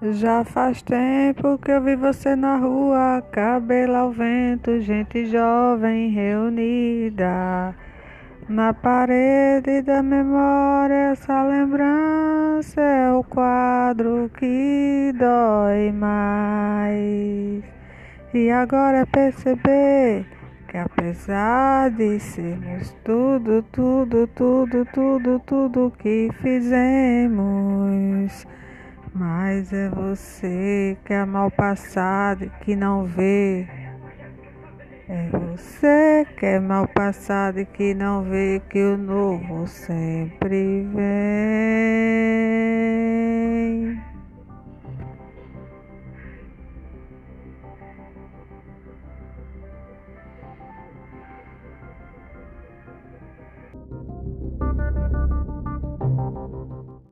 Já faz tempo que eu vi você na rua, cabelo ao vento, gente jovem reunida. Na parede da memória, essa lembrança é o quadro que dói mais. E agora é perceber que apesar de sermos tudo, tudo, tudo, tudo, tudo que fizemos mas é você que é mal passado e que não vê. É você que é mal passado e que não vê que o novo sempre vem.